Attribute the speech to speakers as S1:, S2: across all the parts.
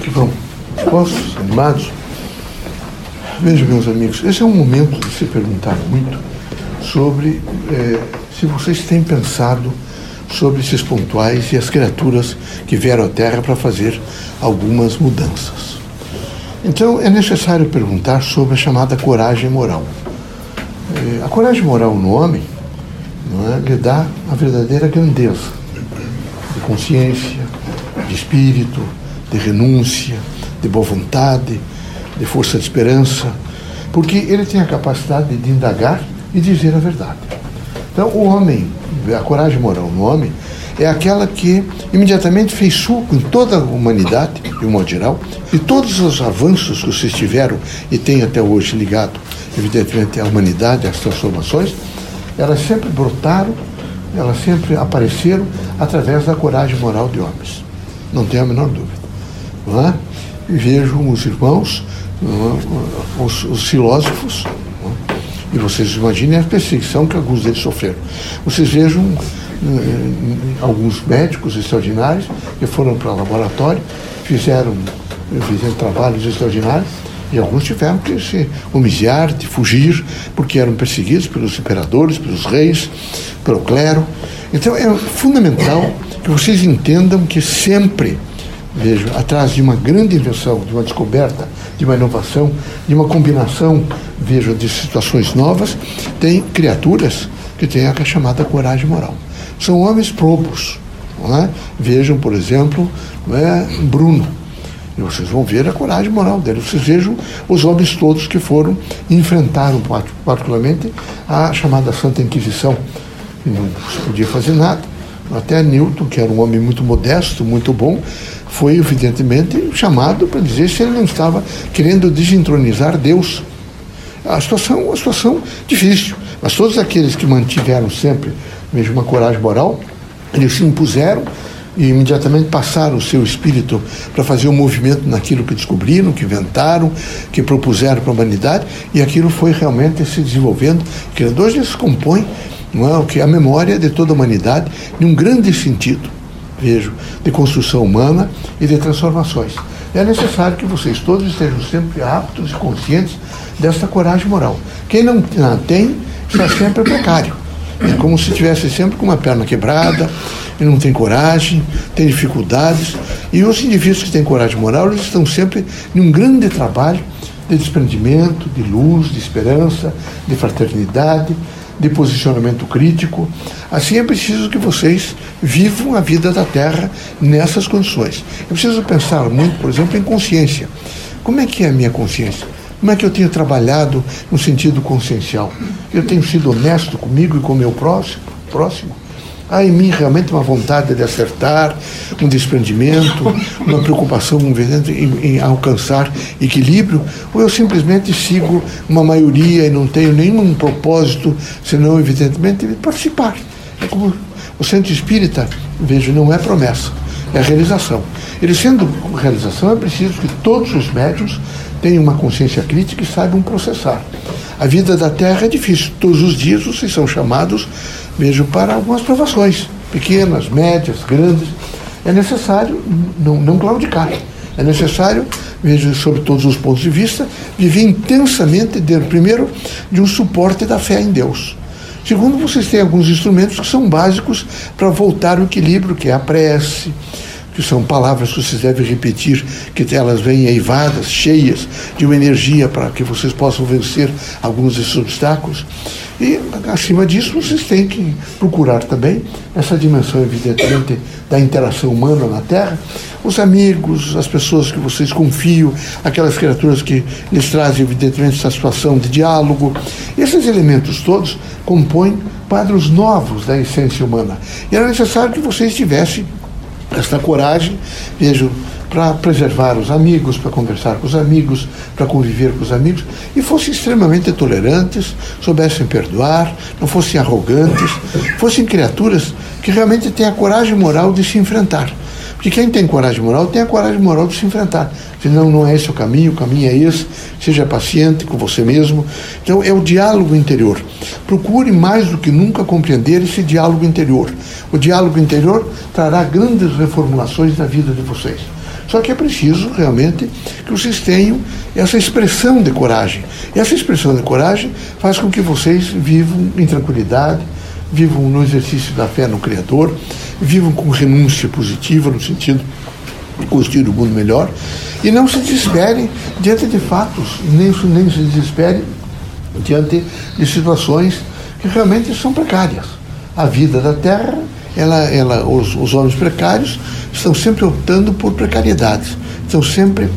S1: Que vão? Dispostos? Animados? Vejam, meus amigos, esse é um momento de se perguntar muito sobre eh, se vocês têm pensado sobre esses pontuais e as criaturas que vieram à Terra para fazer algumas mudanças. Então, é necessário perguntar sobre a chamada coragem moral. Eh, a coragem moral no homem não é, lhe dá a verdadeira grandeza de consciência, de espírito, de renúncia, de boa vontade, de força de esperança, porque ele tem a capacidade de indagar e dizer a verdade. Então, o homem, a coragem moral no homem, é aquela que imediatamente fez suco em toda a humanidade, de um modo geral, e todos os avanços que vocês tiveram e têm até hoje ligado, evidentemente, à humanidade, às transformações, elas sempre brotaram, elas sempre apareceram através da coragem moral de homens. Não tenho a menor dúvida. Não é? E vejo os irmãos, os, os filósofos, e vocês imaginem a perseguição que alguns deles sofreram. Vocês vejam alguns médicos extraordinários que foram para o laboratório, fizeram, fizeram trabalhos extraordinários e alguns tiveram que se humilhar, de fugir, porque eram perseguidos pelos imperadores, pelos reis, pelo clero. Então é fundamental que vocês entendam que sempre, vejo, atrás de uma grande invenção, de uma descoberta, de uma inovação, de uma combinação, vejo, de situações novas, tem criaturas que têm a chamada coragem moral. São homens probos. É? Vejam, por exemplo, é, Bruno. E vocês vão ver a coragem moral dele. Vocês vejam os homens todos que foram enfrentaram, particularmente, a chamada Santa Inquisição. E não se podia fazer nada. Até Newton, que era um homem muito modesto, muito bom, foi evidentemente chamado para dizer se ele não estava querendo desentronizar Deus. A situação, uma situação difícil. Mas todos aqueles que mantiveram sempre mesmo uma coragem moral, eles se impuseram e imediatamente passaram o seu espírito para fazer um movimento naquilo que descobriram, que inventaram, que propuseram para a humanidade, e aquilo foi realmente se desenvolvendo, que se não é, o que é a memória de toda a humanidade, em um grande sentido, vejo, de construção humana e de transformações. É necessário que vocês todos estejam sempre aptos e conscientes desta coragem moral. Quem não a tem está sempre precário. É como se tivesse sempre com uma perna quebrada, ele não tem coragem, tem dificuldades. E os indivíduos que têm coragem moral, eles estão sempre em um grande trabalho de desprendimento, de luz, de esperança, de fraternidade, de posicionamento crítico. Assim é preciso que vocês vivam a vida da Terra nessas condições. É preciso pensar muito, por exemplo, em consciência. Como é que é a minha consciência? Como é que eu tenho trabalhado no sentido consciencial? Eu tenho sido honesto comigo e com o meu próximo? próximo? Há em mim realmente uma vontade de acertar, um desprendimento, uma preocupação em, em alcançar equilíbrio? Ou eu simplesmente sigo uma maioria e não tenho nenhum propósito, senão, evidentemente, de participar? É como o centro espírita, vejo, não é promessa, é realização. Ele sendo realização, é preciso que todos os médios tenham uma consciência crítica e saibam processar. A vida da Terra é difícil. Todos os dias vocês são chamados, mesmo para algumas provações, pequenas, médias, grandes. É necessário não, não claudicar. É necessário, veja, sob todos os pontos de vista, viver intensamente, de, primeiro, de um suporte da fé em Deus. Segundo, vocês têm alguns instrumentos que são básicos para voltar ao equilíbrio, que é a prece, que são palavras que vocês devem repetir, que elas vêm eivadas, cheias de uma energia para que vocês possam vencer alguns desses obstáculos. E, acima disso, vocês têm que procurar também essa dimensão, evidentemente, da interação humana na Terra, os amigos, as pessoas que vocês confiam, aquelas criaturas que lhes trazem, evidentemente, essa situação de diálogo. Esses elementos todos compõem quadros novos da essência humana. E era necessário que vocês tivessem esta coragem, vejo, para preservar os amigos, para conversar com os amigos, para conviver com os amigos, e fossem extremamente tolerantes, soubessem perdoar, não fossem arrogantes, fossem criaturas que realmente têm a coragem moral de se enfrentar. Porque quem tem coragem moral tem a coragem moral de se enfrentar. Senão não é esse o caminho, o caminho é esse. Seja paciente com você mesmo. Então é o diálogo interior. Procure mais do que nunca compreender esse diálogo interior. O diálogo interior trará grandes reformulações na vida de vocês. Só que é preciso realmente que vocês tenham essa expressão de coragem. E essa expressão de coragem faz com que vocês vivam em tranquilidade, vivam no exercício da fé no Criador, vivam com renúncia positiva, no sentido de construir o um mundo melhor, e não se desesperem diante de fatos, nem, nem se desesperem diante de situações que realmente são precárias. A vida da Terra, ela, ela, os, os homens precários estão sempre optando por precariedades, estão sempre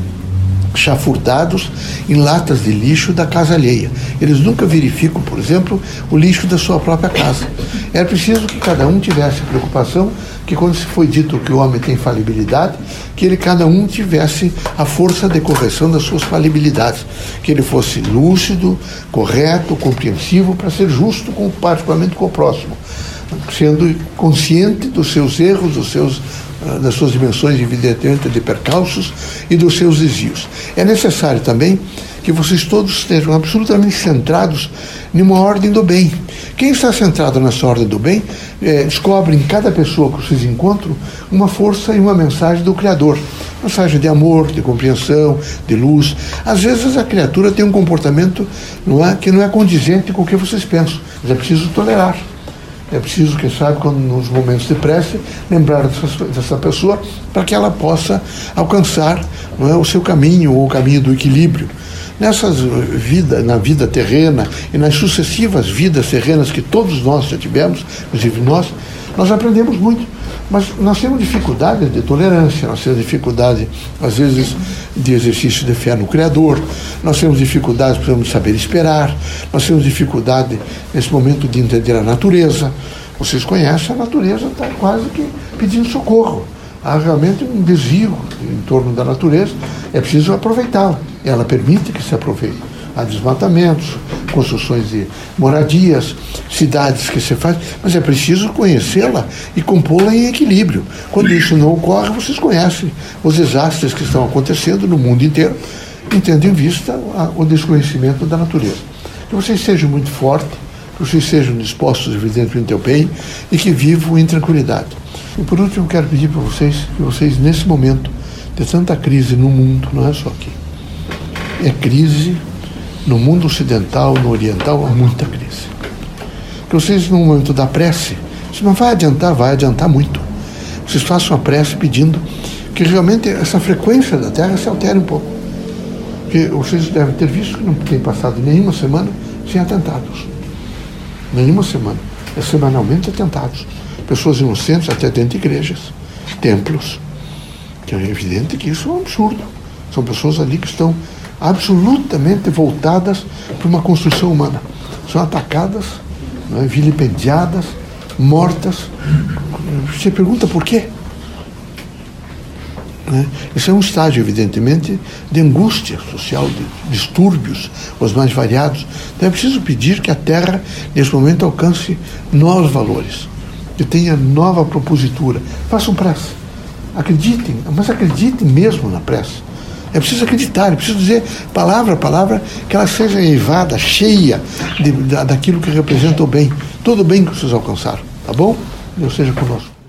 S1: chafurdados em latas de lixo da casa alheia. Eles nunca verificam, por exemplo, o lixo da sua própria casa. Era preciso que cada um tivesse preocupação que quando se foi dito que o homem tem falibilidade, que ele cada um tivesse a força de correção das suas falibilidades, que ele fosse lúcido, correto, compreensivo para ser justo com particularmente com o próximo, sendo consciente dos seus erros, dos seus das suas dimensões evidentemente de percalços e dos seus desvios. É necessário também que vocês todos estejam absolutamente centrados numa ordem do bem. Quem está centrado nessa ordem do bem é, descobre em cada pessoa que vocês encontram uma força e uma mensagem do Criador. Mensagem de amor, de compreensão, de luz. Às vezes a criatura tem um comportamento não é, que não é condizente com o que vocês pensam, mas é preciso tolerar. É preciso, quem sabe, quando, nos momentos de prece, lembrar dessa, dessa pessoa para que ela possa alcançar é, o seu caminho, ou o caminho do equilíbrio. Nessas vida, na vida terrena e nas sucessivas vidas terrenas que todos nós já tivemos, inclusive nós, nós aprendemos muito. Mas nós temos dificuldade de tolerância, nós temos dificuldade, às vezes, de exercício de fé no Criador, nós temos dificuldade, de saber esperar, nós temos dificuldade, nesse momento, de entender a natureza. Vocês conhecem, a natureza está quase que pedindo socorro. Há realmente um desvio em torno da natureza, é preciso aproveitá-la. Ela permite que se aproveite. Há desmatamentos, construções de moradias, cidades que se faz, mas é preciso conhecê-la e compô-la em equilíbrio. Quando isso não ocorre, vocês conhecem os desastres que estão acontecendo no mundo inteiro, tendo em vista o desconhecimento da natureza. Que vocês sejam muito fortes, que vocês sejam dispostos, evidentemente, ao bem e que vivam em tranquilidade. E por último, quero pedir para vocês que vocês, nesse momento de tanta crise no mundo, não é só aqui, é crise no mundo ocidental, no oriental, há muita crise. Que vocês, no momento da prece, isso não vai adiantar, vai adiantar muito. Vocês façam a prece pedindo que realmente essa frequência da Terra se altere um pouco. Porque vocês devem ter visto que não tem passado nenhuma semana sem atentados. Nenhuma semana. É semanalmente atentados. Pessoas inocentes até dentro de igrejas, templos. Que é evidente que isso é um absurdo. São pessoas ali que estão absolutamente voltadas para uma construção humana. São atacadas, é, vilipendiadas, mortas. Você pergunta por quê? Né? Isso é um estágio, evidentemente, de angústia social, de distúrbios, os mais variados. Então é preciso pedir que a Terra, nesse momento, alcance novos valores, que tenha nova propositura. Façam prece. Acreditem, mas acreditem mesmo na prece. É preciso acreditar, é preciso dizer palavra a palavra que ela seja elevada, cheia de, daquilo que representa o bem, todo o bem que vocês alcançaram. Tá bom? Deus seja conosco.